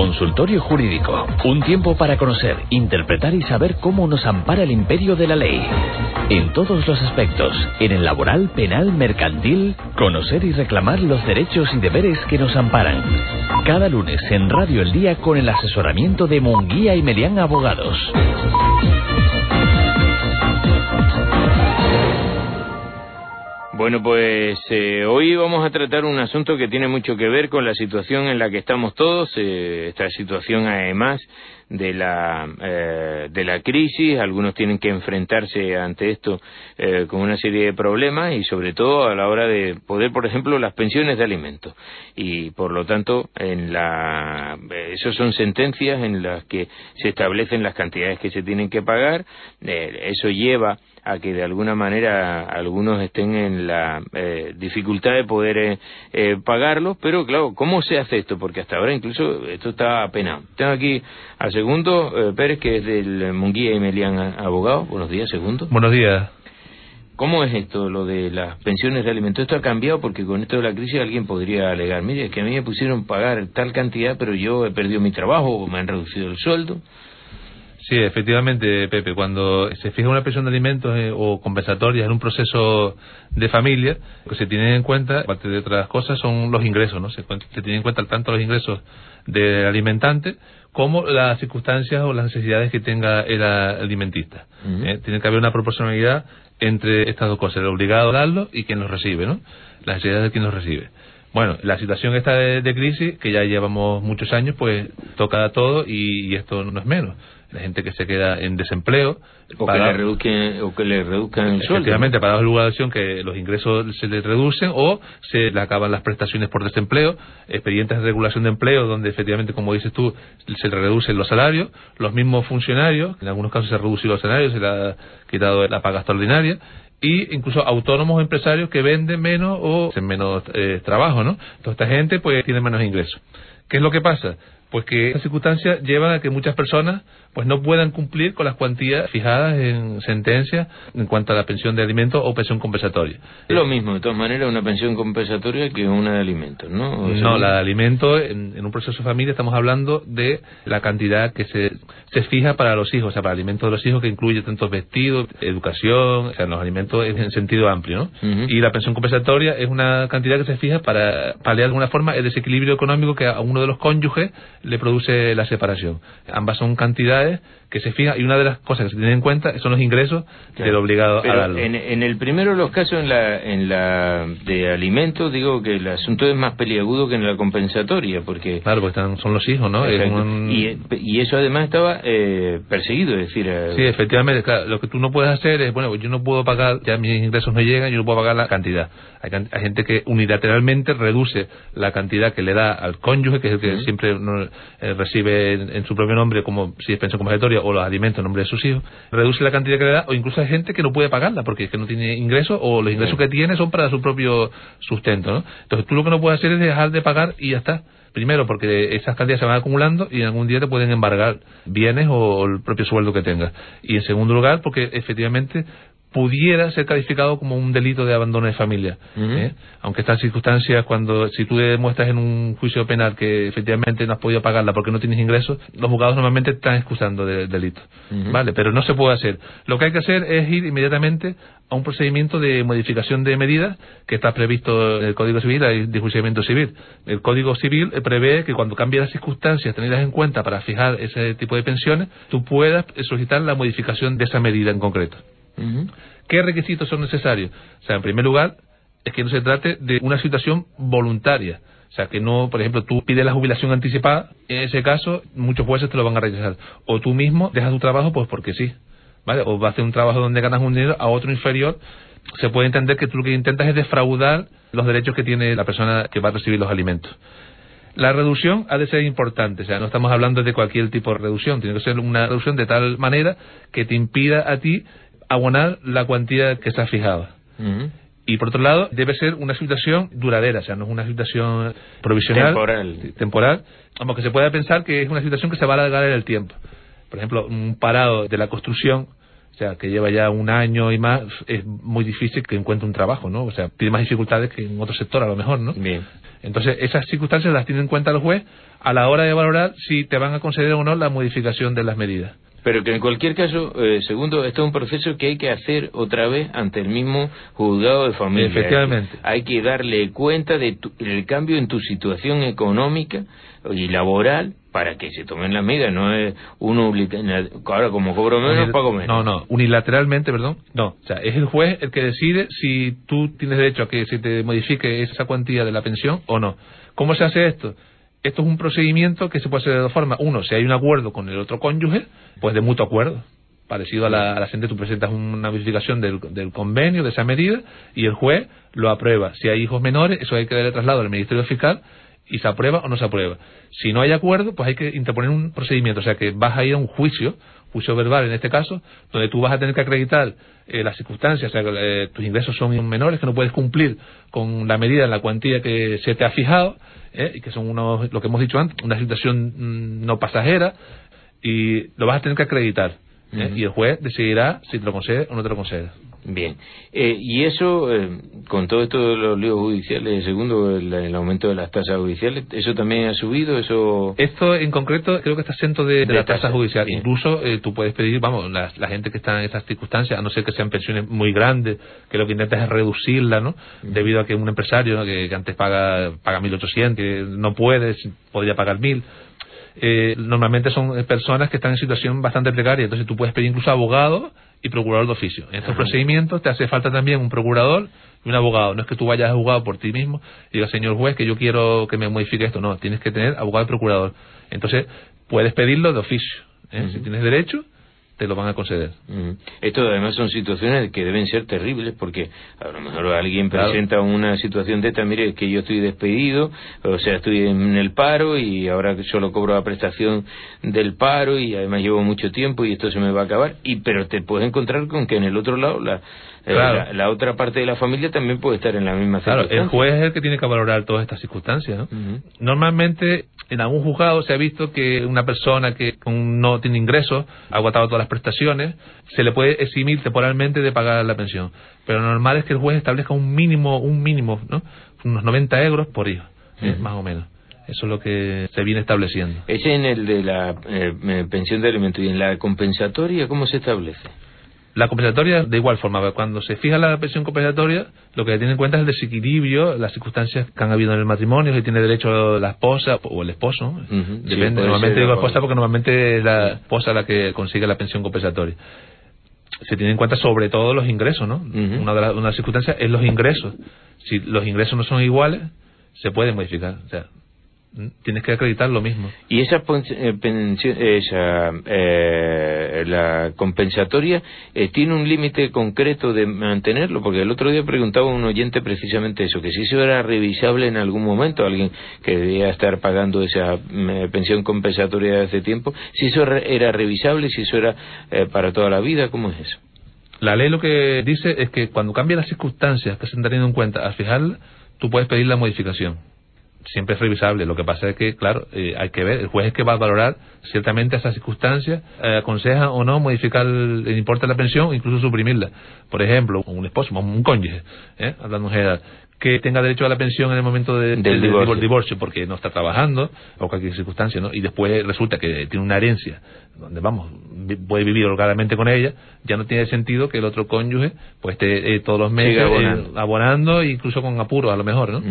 Consultorio Jurídico. Un tiempo para conocer, interpretar y saber cómo nos ampara el imperio de la ley. En todos los aspectos, en el laboral, penal, mercantil, conocer y reclamar los derechos y deberes que nos amparan. Cada lunes en Radio El Día con el asesoramiento de Munguía y Melián Abogados. Bueno, pues eh, hoy vamos a tratar un asunto que tiene mucho que ver con la situación en la que estamos todos, eh, esta situación además de la, eh, de la crisis, algunos tienen que enfrentarse ante esto con una serie de problemas y sobre todo a la hora de poder, por ejemplo, las pensiones de alimentos. Y por lo tanto, en la, eso son sentencias en las que se establecen las cantidades que se tienen que pagar, eso lleva a que de alguna manera algunos estén en la eh, dificultad de poder eh, eh, pagarlo, pero claro, ¿cómo se hace esto? Porque hasta ahora incluso esto está apenado. Tengo aquí a Segundo Pérez, que es del Munguía y Melián Abogado. Buenos días, Segundo. Buenos días. ¿Cómo es esto, lo de las pensiones de alimentos? Esto ha cambiado porque con esto de la crisis alguien podría alegar, mire, es que a mí me pusieron pagar tal cantidad, pero yo he perdido mi trabajo o me han reducido el sueldo. Sí, efectivamente, Pepe, cuando se fija una pensión de alimentos eh, o compensatorias en un proceso de familia, lo que se tiene en cuenta, aparte de otras cosas, son los ingresos, ¿no? Se, se tienen en cuenta tanto los ingresos del alimentante como las circunstancias o las necesidades que tenga el alimentista. ¿eh? Tiene que haber una proporcionalidad entre estas dos cosas, el obligado a darlo y quien los recibe, ¿no? Las necesidades de quien los recibe. Bueno, la situación esta de, crisis, que ya llevamos muchos años, pues toca a todo y esto no es menos la gente que se queda en desempleo. O, que, le reduzcan, o que le reduzcan el sueldo. Efectivamente, para la acción que los ingresos se le reducen o se le acaban las prestaciones por desempleo, expedientes de regulación de empleo donde efectivamente, como dices tú, se le reducen los salarios, los mismos funcionarios, en algunos casos se ha reducido los salarios, se le ha quitado la paga extraordinaria, y incluso autónomos empresarios que venden menos o hacen menos eh, trabajo, ¿no? Entonces esta gente pues tiene menos ingresos. ¿Qué es lo que pasa? Pues que estas circunstancias llevan a que muchas personas pues no puedan cumplir con las cuantías fijadas en sentencia en cuanto a la pensión de alimentos o pensión compensatoria. Es lo mismo, de todas maneras, una pensión compensatoria que una de alimentos, ¿no? no, la de alimentos, en, un proceso de familia estamos hablando de la cantidad que se, se fija para los hijos, o sea, para alimentos de los hijos que incluye tanto vestidos, educación, o sea, los alimentos en sentido amplio, ¿no? Y la pensión compensatoria es una cantidad que se fija para paliar de alguna forma el desequilibrio económico que a uno de los cónyuges le produce la separación. Ambas son cantidades que se fija y una de las cosas que se tienen en cuenta son los ingresos del obligado a darlo. En, en, el primero de los casos, en la, en la de alimentos, digo que el asunto es más peliagudo que en la compensatoria, porque... Claro, porque están, son los hijos, ¿no? y, y, eso además estaba eh, perseguido, es decir... Eh, sí, efectivamente, claro, lo que tú no puedes hacer es, bueno, yo no puedo pagar, ya mis ingresos no llegan, yo no puedo pagar la cantidad. Hay, hay gente que unilateralmente reduce la cantidad que le da al cónyuge, que es el que siempre eh, recibe en, su propio nombre, como si es pensión compensatoria, o los alimentos en nombre de sus hijos, reduce la cantidad que le da, o incluso hay gente que no puede pagarla porque es que no tiene ingresos o los ingresos que tiene son para su propio sustento, ¿no? Entonces tú lo que no puedes hacer es dejar de pagar y ya está. Primero, porque esas cantidades se van acumulando y en algún día te pueden embargar bienes o el propio sueldo que tengas. Y en segundo lugar, porque efectivamente pudiera ser calificado como un delito de abandono de familia. ¿eh? Aunque estas circunstancias, cuando si tú demuestras en un juicio penal que efectivamente no has podido pagarla porque no tienes ingresos, los juzgados normalmente están excusando del delito. ¿Vale? Pero no se puede hacer. Lo que hay que hacer es ir inmediatamente a un procedimiento de modificación de medidas que está previsto en el Código Civil, el discurso civil. El Código Civil prevé que cuando cambien las circunstancias tenidas en cuenta para fijar ese tipo de pensiones, tú puedas solicitar la modificación de esa medida en concreto. ¿Qué requisitos son necesarios? O sea, en primer lugar, es que no se trate de una situación voluntaria. O sea, que no, por ejemplo, tú pides la jubilación anticipada, en ese caso, muchos jueces te lo van a rechazar. O tú mismo dejas tu trabajo, pues porque sí. ¿Vale? O vas a hacer un trabajo donde ganas un dinero a otro inferior. Se puede entender que tú lo que intentas es defraudar los derechos que tiene la persona que va a recibir los alimentos. La reducción ha de ser importante, o sea, no estamos hablando de cualquier tipo de reducción, tiene que ser una reducción de tal manera que te impida a ti abonar la cuantía que está fijada. Y por otro lado, debe ser una situación duradera, o sea, no es una situación provisional. Temporal. Temporal. Vamos, que se pueda pensar que es una situación que se va a alargar en el tiempo. Por ejemplo, un parado de la construcción o sea, que lleva ya un año y más, es muy difícil que encuentre un trabajo, ¿no? O sea, tiene más dificultades que en otro sector a lo mejor, ¿no? Bien. Entonces, esas circunstancias las tiene en cuenta el juez a la hora de valorar si te van a conceder o no la modificación de las medidas. Pero que en cualquier caso, eh, segundo, este es un proceso que hay que hacer otra vez ante el mismo juzgado de familia. Efectivamente. Hay que darle cuenta del cambio en tu situación económica y laboral para que se tomen las medidas, no es uno ahora como cobro menos pago menos. No, no, unilateralmente, perdón, no, o sea, es el juez el que decide si tú tienes derecho a que se te modifique esa cuantía de la pensión o no. ¿Cómo se hace esto? Esto es un procedimiento que se puede hacer de dos formas. Uno, si hay un acuerdo con el otro cónyuge, pues de mutuo acuerdo. Parecido a la, a la gente, tú presentas una modificación del, del, convenio, de esa medida, y el juez lo aprueba. Si hay hijos menores, eso hay que darle traslado al Ministerio Fiscal y se aprueba o no se aprueba. Si no hay acuerdo, pues hay que interponer un procedimiento, o sea que vas a ir a un juicio, juicio verbal en este caso, donde tú vas a tener que acreditar eh, las circunstancias, o sea que eh, tus ingresos son menores, que no puedes cumplir con la medida en la cuantía que se te ha fijado, eh, y que son unos, lo que hemos dicho antes, una situación mm, no pasajera, y lo vas a tener que acreditar. Y el juez decidirá si te lo concede o no te lo concede. Bien. Eh, y eso, eh, con todo esto de los líos judiciales, segundo, el, aumento de las tasas judiciales, ¿eso también ha subido? eso Esto en concreto creo que está exento de, de, la tasa judicial. Incluso eh, tú puedes pedir, vamos, la, gente que está en estas circunstancias, a no ser que sean pensiones muy grandes, que lo que intentas es reducirla, ¿no? Debido a que un empresario que, antes paga, paga 1.800, que no puede, podría pagar 1.000 eh, normalmente son personas que están en situación bastante precaria, entonces tú puedes pedir incluso abogado y procurador de oficio. En estos procedimientos te hace falta también un procurador y un abogado. No es que tú vayas a juzgado por ti mismo y digas, señor juez, que yo quiero que me modifique esto. No, tienes que tener abogado y procurador. Entonces, puedes pedirlo de oficio. ¿eh? Si tienes derecho, te lo van a conceder. Esto además son situaciones que deben ser terribles porque a lo mejor alguien presenta una situación de esta, mire, que yo estoy despedido, o sea, estoy en el paro y ahora solo cobro la prestación del paro y además llevo mucho tiempo y esto se me va a acabar, y pero te puedes encontrar con que en el otro lado la, eh, la, otra parte de la familia también puede estar en la misma Claro, el juez es el que tiene que valorar todas estas circunstancias. Normalmente en algún juzgado se ha visto que una persona que no tiene ingresos, ha agotado todas las prestaciones, se le puede eximir temporalmente de pagar la pensión. Pero lo normal es que el juez establezca un mínimo, un mínimo, ¿no? Unos 90 euros por hijo, más o menos. Eso es lo que se viene estableciendo. Ese en el de la eh, eh, pensión de alimentos y en la compensatoria, ¿cómo se establece? La compensatoria, de igual forma, cuando se fija la pensión compensatoria, lo que tiene en cuenta es el desequilibrio, las circunstancias que han habido en el matrimonio, si tiene derecho la esposa o el esposo. Depende, normalmente digo esposa porque normalmente es la esposa la que consigue la pensión compensatoria. Se tiene en cuenta sobre todo los ingresos, ¿no? una, de las, circunstancias es los ingresos. Si los ingresos no son iguales, se puede modificar. O sea, tienes que acreditar lo mismo. ¿Y esa, eh, esa eh, la compensatoria eh, tiene un límite concreto de mantenerlo? Porque el otro día preguntaba un oyente precisamente eso, que si eso era revisable en algún momento, alguien que debía estar pagando esa pensión compensatoria de hace tiempo, si eso era revisable, si eso era para toda la vida, ¿cómo es eso? La ley lo que dice es que cuando cambian las circunstancias que se están teniendo en cuenta al fijarla, tú puedes pedir la modificación siempre es revisable. Lo que pasa es que, claro, eh, hay que ver, el juez es que va a valorar ciertamente esas circunstancias, eh, aconseja o no modificar el, importe de la pensión incluso suprimirla. Por ejemplo, un esposo, un cónyuge, ¿eh? hablando en general, que tenga derecho a la pensión en el momento del, divorcio. porque no está trabajando o cualquier circunstancia, ¿no? Y después resulta que tiene una herencia donde, vamos, puede vivir holgadamente con ella, ya no tiene sentido que el otro cónyuge pues esté eh, todos los meses abonando. incluso con apuro a lo mejor, ¿no?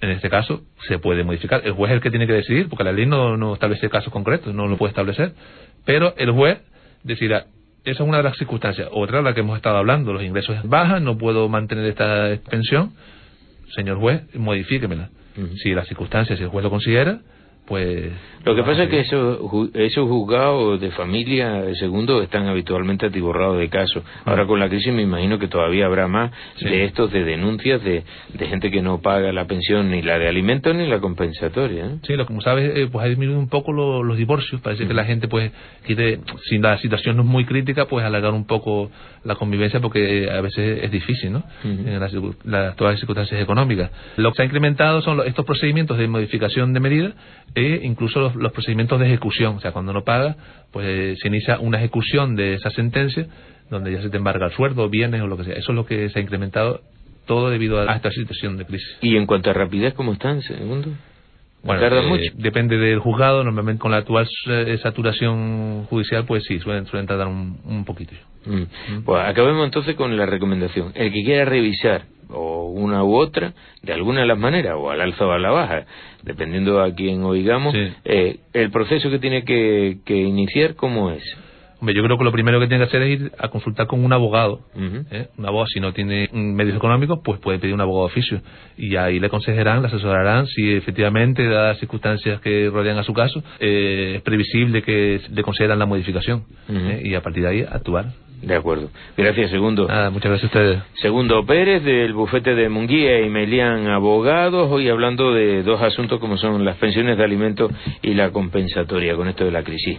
En este caso se puede modificar. El juez es el que tiene que decidir, porque la ley no, no establece casos concretos, no lo puede establecer. Pero el juez decidirá, esa es una de las circunstancias. Otra, la que hemos estado hablando, los ingresos bajan, no puedo mantener esta pensión. Señor juez, modifíquemela. Si las circunstancias, si el juez lo considera, pues lo que pasa es que esos, esos juzgados de familia segundo están habitualmente atiborrados de casos. Ahora con la crisis me imagino que todavía habrá más de estos de denuncias de, de, gente que no paga la pensión ni la de alimentos ni la compensatoria ¿eh? sí lo como sabes eh, pues ha disminuido un poco los divorcios. Parece que la gente pues quiere si la situación no es muy crítica pues alargar un poco la convivencia porque a veces es difícil no en las, todas las circunstancias económicas. Lo que se ha incrementado son estos procedimientos de modificación de medidas e incluso los, los procedimientos de ejecución. O sea, cuando no paga, pues se inicia una ejecución de esa sentencia donde ya se te embarga el sueldo, bienes o lo que sea. Eso es lo que se ha incrementado todo debido a esta situación de crisis. ¿Y en cuanto a rapidez, cómo están, segundo? Bueno, ¿Tarda eh, mucho? depende del juzgado. Normalmente con la actual eh, saturación judicial, pues sí, suelen, suelen tardar un, un poquito. Mm. Pues acabemos entonces con la recomendación. El que quiera revisar o una u otra, de alguna de las maneras, o al alza o a la baja, dependiendo a quién oigamos, Sí. eh, el proceso que tiene que, que iniciar, ¿cómo es? Hombre, yo creo que lo primero que tiene que hacer es ir a consultar con un abogado. ¿eh? Un abogado, si no tiene medios económicos, pues puede pedir un abogado de oficio. Y ahí le aconsejarán, le asesorarán si efectivamente, dadas las circunstancias que rodean a su caso, eh, es previsible que le consideran la modificación. ¿eh? Y a partir de ahí actuar. De acuerdo. Gracias, segundo. Nada, muchas gracias a ustedes. Segundo Pérez del bufete de Munguía y Melián Abogados, hoy hablando de dos asuntos como son las pensiones de alimentos y la compensatoria con esto de la crisis.